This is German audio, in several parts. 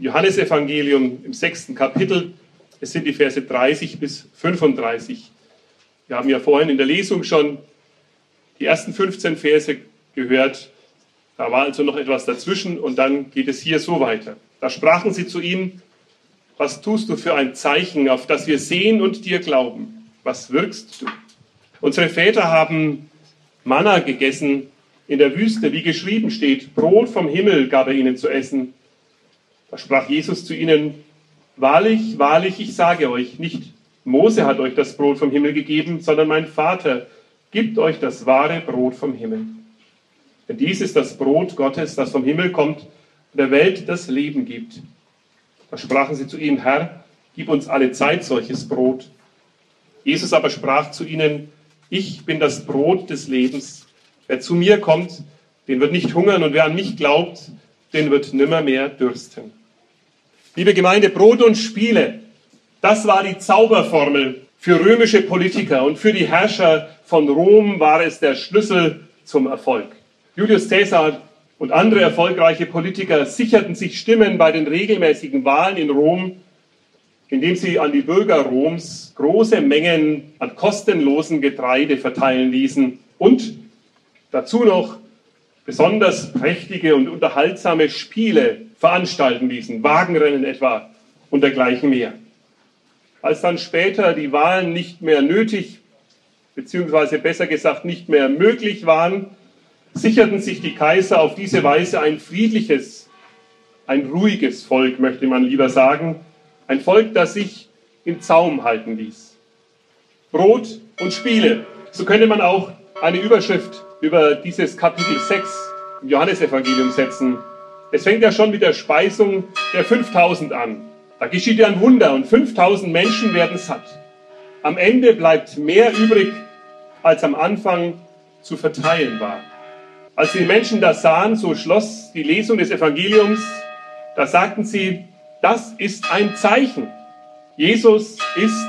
Johannesevangelium im sechsten Kapitel. Es sind die Verse 30 bis 35. Wir haben ja vorhin in der Lesung schon die ersten 15 Verse gehört. Da war also noch etwas dazwischen und dann geht es hier so weiter. Da sprachen sie zu ihm, was tust du für ein Zeichen, auf das wir sehen und dir glauben? Was wirkst du? Unsere Väter haben Manna gegessen in der Wüste, wie geschrieben steht, Brot vom Himmel gab er ihnen zu essen. Da sprach Jesus zu ihnen, wahrlich, wahrlich, ich sage euch, nicht Mose hat euch das Brot vom Himmel gegeben, sondern mein Vater gibt euch das wahre Brot vom Himmel. Denn dies ist das Brot Gottes, das vom Himmel kommt und der Welt das Leben gibt. Da sprachen sie zu ihm, Herr, gib uns alle Zeit solches Brot. Jesus aber sprach zu ihnen, ich bin das Brot des Lebens. Wer zu mir kommt, den wird nicht hungern und wer an mich glaubt, den wird nimmermehr dürsten. Liebe Gemeinde, Brot und Spiele, das war die Zauberformel für römische Politiker und für die Herrscher von Rom war es der Schlüssel zum Erfolg. Julius Caesar und andere erfolgreiche Politiker sicherten sich Stimmen bei den regelmäßigen Wahlen in Rom, indem sie an die Bürger Roms große Mengen an kostenlosen Getreide verteilen ließen und dazu noch besonders prächtige und unterhaltsame Spiele veranstalten ließen, Wagenrennen etwa und dergleichen mehr. Als dann später die Wahlen nicht mehr nötig, beziehungsweise besser gesagt nicht mehr möglich waren, sicherten sich die Kaiser auf diese Weise ein friedliches, ein ruhiges Volk, möchte man lieber sagen, ein Volk, das sich im Zaum halten ließ. Brot und Spiele, so könnte man auch eine Überschrift über dieses Kapitel 6 im Johannesevangelium setzen. Es fängt ja schon mit der Speisung der 5000 an. Da geschieht ja ein Wunder und 5000 Menschen werden satt. Am Ende bleibt mehr übrig, als am Anfang zu verteilen war. Als die Menschen das sahen, so schloss die Lesung des Evangeliums, da sagten sie, das ist ein Zeichen. Jesus ist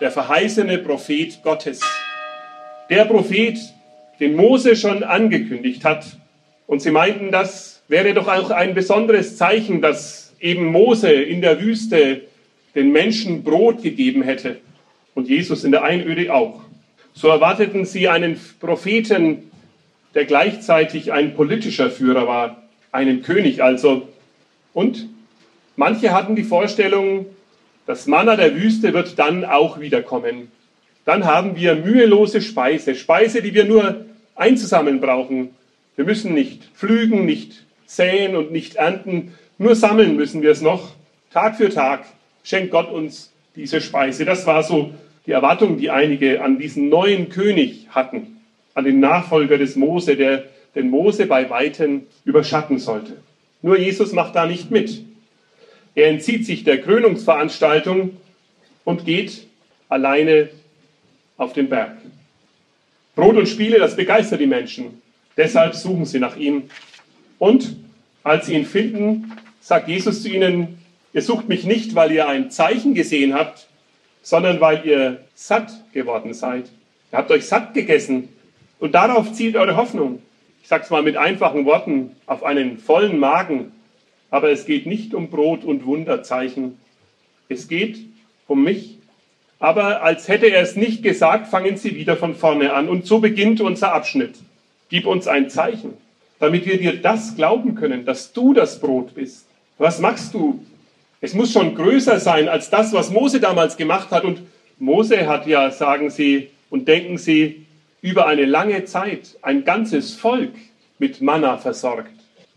der verheißene Prophet Gottes. Der Prophet, den Mose schon angekündigt hat. Und sie meinten, das wäre doch auch ein besonderes Zeichen, dass eben Mose in der Wüste den Menschen Brot gegeben hätte und Jesus in der Einöde auch. So erwarteten sie einen Propheten, der gleichzeitig ein politischer Führer war, einen König also. Und manche hatten die Vorstellung, das Manna der Wüste wird dann auch wiederkommen. Dann haben wir mühelose Speise, Speise, die wir nur einzusammeln brauchen. Wir müssen nicht pflügen, nicht säen und nicht ernten, nur sammeln müssen wir es noch. Tag für Tag schenkt Gott uns diese Speise. Das war so die Erwartung, die einige an diesen neuen König hatten an den Nachfolger des Mose, der den Mose bei Weitem überschatten sollte. Nur Jesus macht da nicht mit. Er entzieht sich der Krönungsveranstaltung und geht alleine auf den Berg. Brot und Spiele, das begeistert die Menschen. Deshalb suchen sie nach ihm. Und als sie ihn finden, sagt Jesus zu ihnen, ihr sucht mich nicht, weil ihr ein Zeichen gesehen habt, sondern weil ihr satt geworden seid. Ihr habt euch satt gegessen und darauf zielt eure Hoffnung. Ich sage es mal mit einfachen Worten, auf einen vollen Magen. Aber es geht nicht um Brot und Wunderzeichen. Es geht um mich. Aber als hätte er es nicht gesagt, fangen sie wieder von vorne an. Und so beginnt unser Abschnitt. Gib uns ein Zeichen, damit wir dir das glauben können, dass du das Brot bist. Was machst du? Es muss schon größer sein als das, was Mose damals gemacht hat. Und Mose hat ja, sagen sie und denken sie, über eine lange Zeit ein ganzes Volk mit Manna versorgt.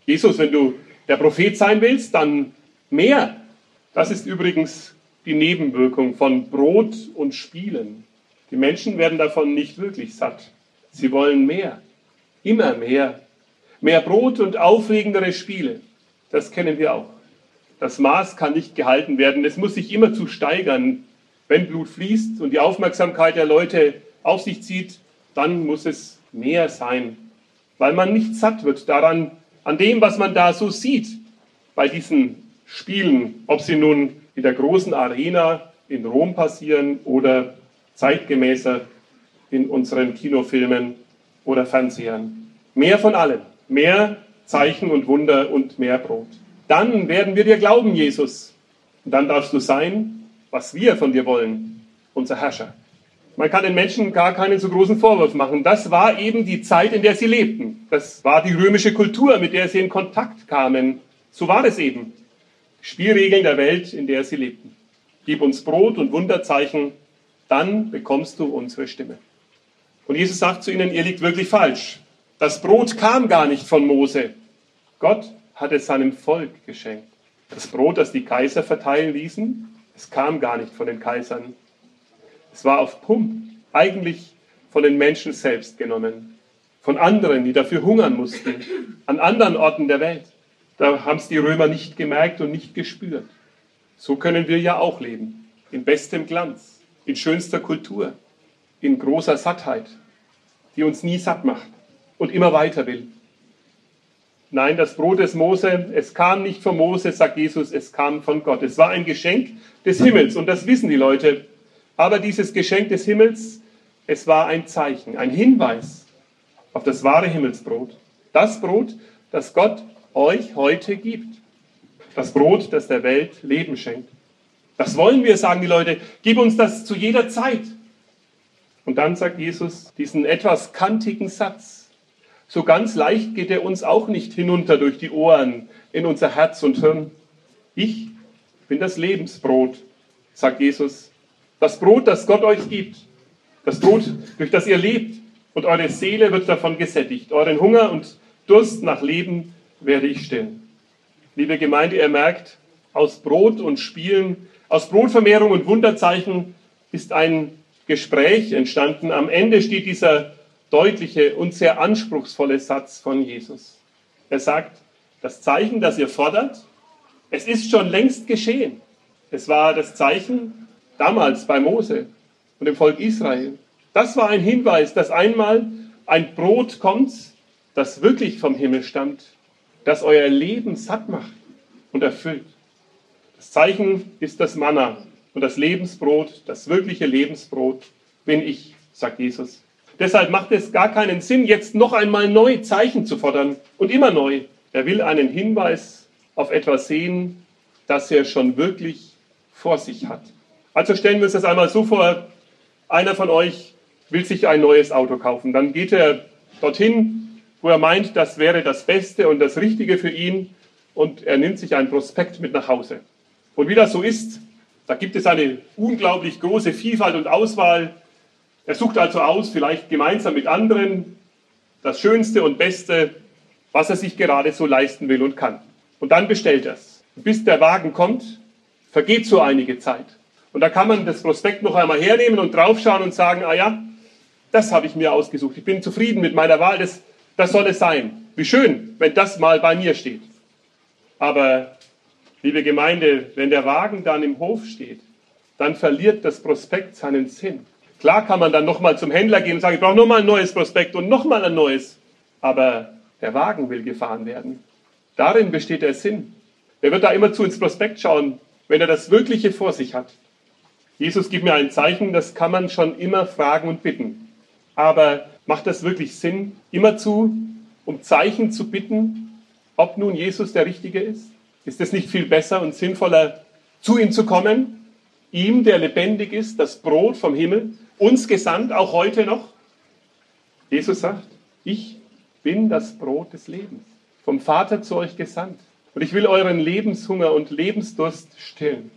Jesus, wenn du der Prophet sein willst, dann mehr. Das ist übrigens die Nebenwirkung von Brot und Spielen. Die Menschen werden davon nicht wirklich satt. Sie wollen mehr, immer mehr. Mehr Brot und aufregendere Spiele. Das kennen wir auch. Das Maß kann nicht gehalten werden. Es muss sich immer zu steigern. Wenn Blut fließt und die Aufmerksamkeit der Leute auf sich zieht, dann muss es mehr sein, weil man nicht satt wird daran, an dem, was man da so sieht bei diesen Spielen, ob sie nun in der großen Arena in Rom passieren oder zeitgemäßer in unseren Kinofilmen oder Fernsehern. Mehr von allem, mehr Zeichen und Wunder und mehr Brot. Dann werden wir dir glauben, Jesus. Und dann darfst du sein, was wir von dir wollen, unser Herrscher. Man kann den Menschen gar keinen so großen Vorwurf machen. Das war eben die Zeit, in der sie lebten. Das war die römische Kultur, mit der sie in Kontakt kamen. So war es eben. Spielregeln der Welt, in der sie lebten. Gib uns Brot und Wunderzeichen, dann bekommst du unsere Stimme. Und Jesus sagt zu ihnen, ihr liegt wirklich falsch. Das Brot kam gar nicht von Mose. Gott hat es seinem Volk geschenkt. Das Brot, das die Kaiser verteilen ließen, es kam gar nicht von den Kaisern. Es war auf Pump eigentlich von den Menschen selbst genommen. Von anderen, die dafür hungern mussten, an anderen Orten der Welt. Da haben es die Römer nicht gemerkt und nicht gespürt. So können wir ja auch leben. In bestem Glanz, in schönster Kultur, in großer Sattheit, die uns nie satt macht und immer weiter will. Nein, das Brot des Mose, es kam nicht von Mose, sagt Jesus, es kam von Gott. Es war ein Geschenk des Himmels und das wissen die Leute. Aber dieses Geschenk des Himmels, es war ein Zeichen, ein Hinweis auf das wahre Himmelsbrot. Das Brot, das Gott euch heute gibt. Das Brot, das der Welt Leben schenkt. Das wollen wir, sagen die Leute. Gib uns das zu jeder Zeit. Und dann sagt Jesus diesen etwas kantigen Satz. So ganz leicht geht er uns auch nicht hinunter durch die Ohren in unser Herz und Hirn. Ich bin das Lebensbrot, sagt Jesus. Das Brot, das Gott euch gibt. Das Brot, durch das ihr lebt. Und eure Seele wird davon gesättigt. Euren Hunger und Durst nach Leben werde ich stillen. Liebe Gemeinde, ihr merkt, aus Brot und Spielen, aus Brotvermehrung und Wunderzeichen ist ein Gespräch entstanden. Am Ende steht dieser deutliche und sehr anspruchsvolle Satz von Jesus. Er sagt, das Zeichen, das ihr fordert, es ist schon längst geschehen. Es war das Zeichen damals bei Mose und dem Volk Israel. Das war ein Hinweis, dass einmal ein Brot kommt, das wirklich vom Himmel stammt das euer Leben satt macht und erfüllt. Das Zeichen ist das Manna und das Lebensbrot, das wirkliche Lebensbrot bin ich, sagt Jesus. Deshalb macht es gar keinen Sinn, jetzt noch einmal neu Zeichen zu fordern und immer neu. Er will einen Hinweis auf etwas sehen, das er schon wirklich vor sich hat. Also stellen wir uns das einmal so vor, einer von euch will sich ein neues Auto kaufen. Dann geht er dorthin, wo er meint, das wäre das Beste und das Richtige für ihn und er nimmt sich ein Prospekt mit nach Hause. Und wie das so ist, da gibt es eine unglaublich große Vielfalt und Auswahl. Er sucht also aus, vielleicht gemeinsam mit anderen, das Schönste und Beste, was er sich gerade so leisten will und kann. Und dann bestellt er es. Bis der Wagen kommt, vergeht so einige Zeit. Und da kann man das Prospekt noch einmal hernehmen und draufschauen und sagen, ah ja, das habe ich mir ausgesucht. Ich bin zufrieden mit meiner Wahl. Das, das soll es sein. Wie schön, wenn das mal bei mir steht. Aber, liebe Gemeinde, wenn der Wagen dann im Hof steht, dann verliert das Prospekt seinen Sinn. Klar kann man dann nochmal zum Händler gehen und sagen, ich brauche nochmal ein neues Prospekt und nochmal ein neues. Aber der Wagen will gefahren werden. Darin besteht der Sinn. Er wird da immer zu ins Prospekt schauen, wenn er das Wirkliche vor sich hat. Jesus gibt mir ein Zeichen, das kann man schon immer fragen und bitten. Aber Macht das wirklich Sinn, immerzu um Zeichen zu bitten, ob nun Jesus der Richtige ist? Ist es nicht viel besser und sinnvoller, zu ihm zu kommen, ihm, der lebendig ist, das Brot vom Himmel, uns gesandt, auch heute noch? Jesus sagt, ich bin das Brot des Lebens, vom Vater zu euch gesandt. Und ich will euren Lebenshunger und Lebensdurst stillen.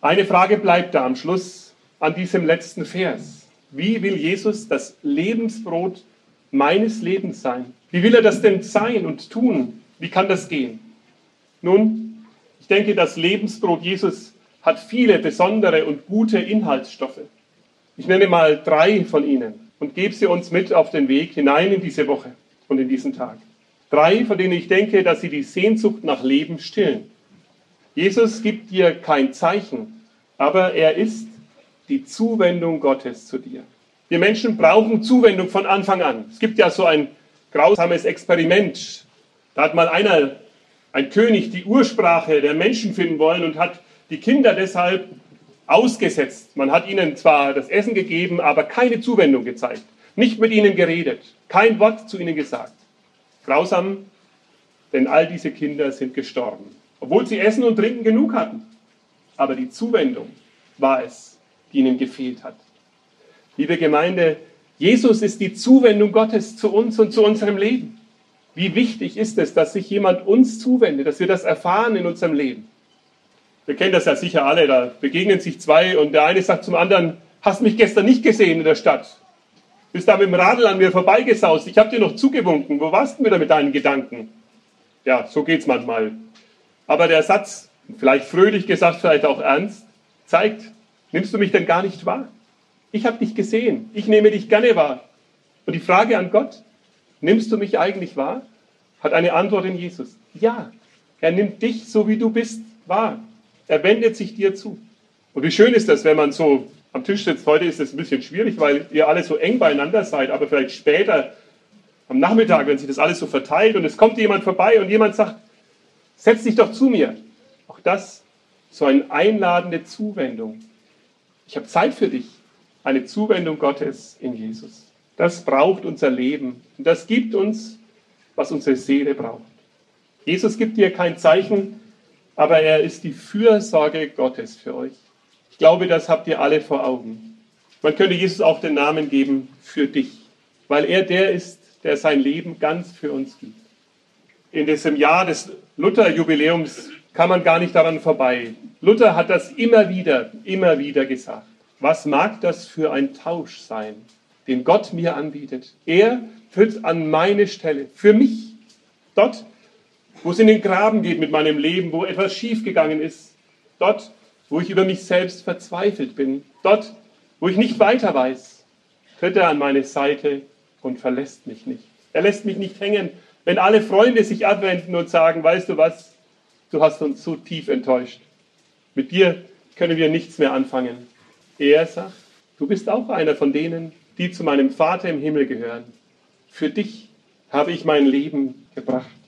Eine Frage bleibt da am Schluss an diesem letzten Vers. Wie will Jesus das Lebensbrot meines Lebens sein? Wie will er das denn sein und tun? Wie kann das gehen? Nun, ich denke, das Lebensbrot Jesus hat viele besondere und gute Inhaltsstoffe. Ich nenne mal drei von ihnen und gebe sie uns mit auf den Weg hinein in diese Woche und in diesen Tag. Drei, von denen ich denke, dass sie die Sehnsucht nach Leben stillen. Jesus gibt dir kein Zeichen, aber er ist die Zuwendung Gottes zu dir. Wir Menschen brauchen Zuwendung von Anfang an. Es gibt ja so ein grausames Experiment. Da hat mal einer, ein König, die Ursprache der Menschen finden wollen und hat die Kinder deshalb ausgesetzt. Man hat ihnen zwar das Essen gegeben, aber keine Zuwendung gezeigt. Nicht mit ihnen geredet. Kein Wort zu ihnen gesagt. Grausam, denn all diese Kinder sind gestorben. obwohl sie Essen und Trinken genug hatten. Aber die Zuwendung war es, die ihnen gefehlt hat. Liebe Gemeinde, Jesus ist die Zuwendung Gottes zu uns und zu unserem Leben. Wie wichtig ist es, dass sich jemand uns zuwendet, dass wir das erfahren in unserem Leben. Wir kennen das ja sicher alle, da begegnen sich zwei und der eine sagt zum anderen, hast mich gestern nicht gesehen in der Stadt. Bist da mit dem Radl an mir vorbeigesaust. Ich habe dir noch zugewunken. Wo warst du wieder mit deinen Gedanken? Ja, so geht's manchmal. Aber der Satz, vielleicht fröhlich gesagt, vielleicht auch ernst, zeigt, nimmst du mich denn gar nicht wahr? Ich habe dich gesehen. Ich nehme dich gerne wahr. Und die Frage an Gott, nimmst du mich eigentlich wahr? Hat eine Antwort in Jesus. Ja, er nimmt dich so wie du bist wahr. Er wendet sich dir zu. Und wie schön ist das, wenn man so am Tisch sitzt. Heute ist es ein bisschen schwierig, weil ihr alle so eng beieinander seid, aber vielleicht später am Nachmittag, wenn sich das alles so verteilt und es kommt jemand vorbei und jemand sagt, setz dich doch zu mir. Auch das so eine einladende Zuwendung. Ich habe Zeit für dich. Eine Zuwendung Gottes in Jesus. Das braucht unser Leben. Und das gibt uns, was unsere Seele braucht. Jesus gibt dir kein Zeichen, aber er ist die Fürsorge Gottes für euch. Ich glaube, das habt ihr alle vor Augen. Man könnte Jesus auch den Namen geben für dich, weil er der ist, der sein Leben ganz für uns gibt. In diesem Jahr des Luther-Jubiläums kann man gar nicht daran vorbei. Luther hat das immer wieder, immer wieder gesagt. Was mag das für ein Tausch sein, den Gott mir anbietet? Er tritt an meine Stelle, für mich. Dort, wo es in den Graben geht mit meinem Leben, wo etwas schiefgegangen ist. Dort, wo ich über mich selbst verzweifelt bin. Dort, wo ich nicht weiter weiß, tritt er an meine Seite und verlässt mich nicht. Er lässt mich nicht hängen, wenn alle Freunde sich abwenden und sagen, weißt du was, du hast uns so tief enttäuscht. Mit dir können wir nichts mehr anfangen. Er sagt, du bist auch einer von denen, die zu meinem Vater im Himmel gehören. Für dich habe ich mein Leben gebracht.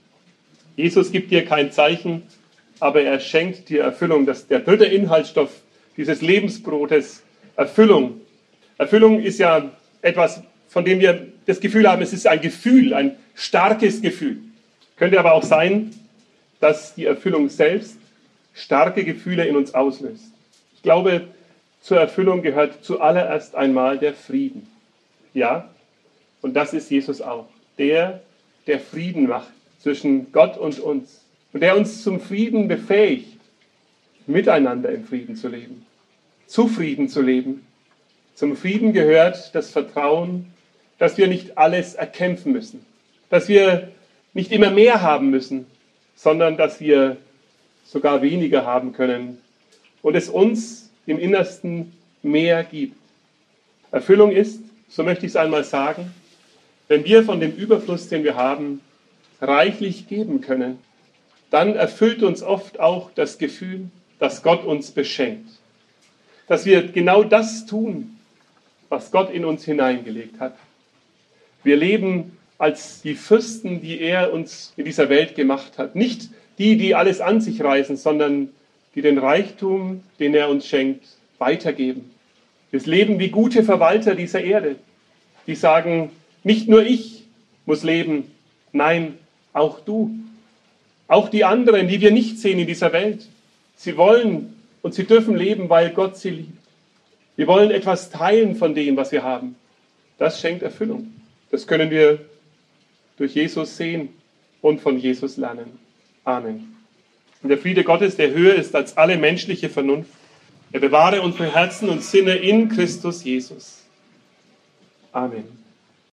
Jesus gibt dir kein Zeichen, aber er schenkt dir Erfüllung. Das, der dritte Inhaltsstoff dieses Lebensbrotes, Erfüllung. Erfüllung ist ja etwas, von dem wir das Gefühl haben, es ist ein Gefühl, ein starkes Gefühl. Könnte aber auch sein, dass die Erfüllung selbst starke Gefühle in uns auslöst. Ich glaube, zur Erfüllung gehört zuallererst einmal der Frieden. Ja, und das ist Jesus auch. Der, der Frieden macht zwischen Gott und uns. Und der uns zum Frieden befähigt, miteinander im Frieden zu leben, zu Frieden zu leben. Zum Frieden gehört das Vertrauen, dass wir nicht alles erkämpfen müssen, dass wir nicht immer mehr haben müssen, sondern dass wir sogar weniger haben können und es uns im Innersten mehr gibt. Erfüllung ist, so möchte ich es einmal sagen, wenn wir von dem Überfluss, den wir haben, reichlich geben können, dann erfüllt uns oft auch das Gefühl, dass Gott uns beschenkt. Dass wir genau das tun, was Gott in uns hineingelegt hat. Wir leben als die Fürsten, die er uns in dieser Welt gemacht hat. Nicht die, die alles an sich reißen, sondern die den Reichtum, den er uns schenkt, weitergeben. Wir leben wie gute Verwalter dieser Erde, die sagen, nicht nur ich muss leben, nein, auch du. Auch die anderen, die wir nicht sehen in dieser Welt. Sie wollen und sie dürfen leben, weil Gott sie liebt. Wir wollen etwas teilen von dem, was wir haben. Das schenkt Erfüllung. Das können wir durch Jesus sehen und von Jesus lernen. Amen. Und der Friede Gottes, der höher ist als alle menschliche Vernunft, er bewahre unsere Herzen und Sinne in Christus Jesus. Amen.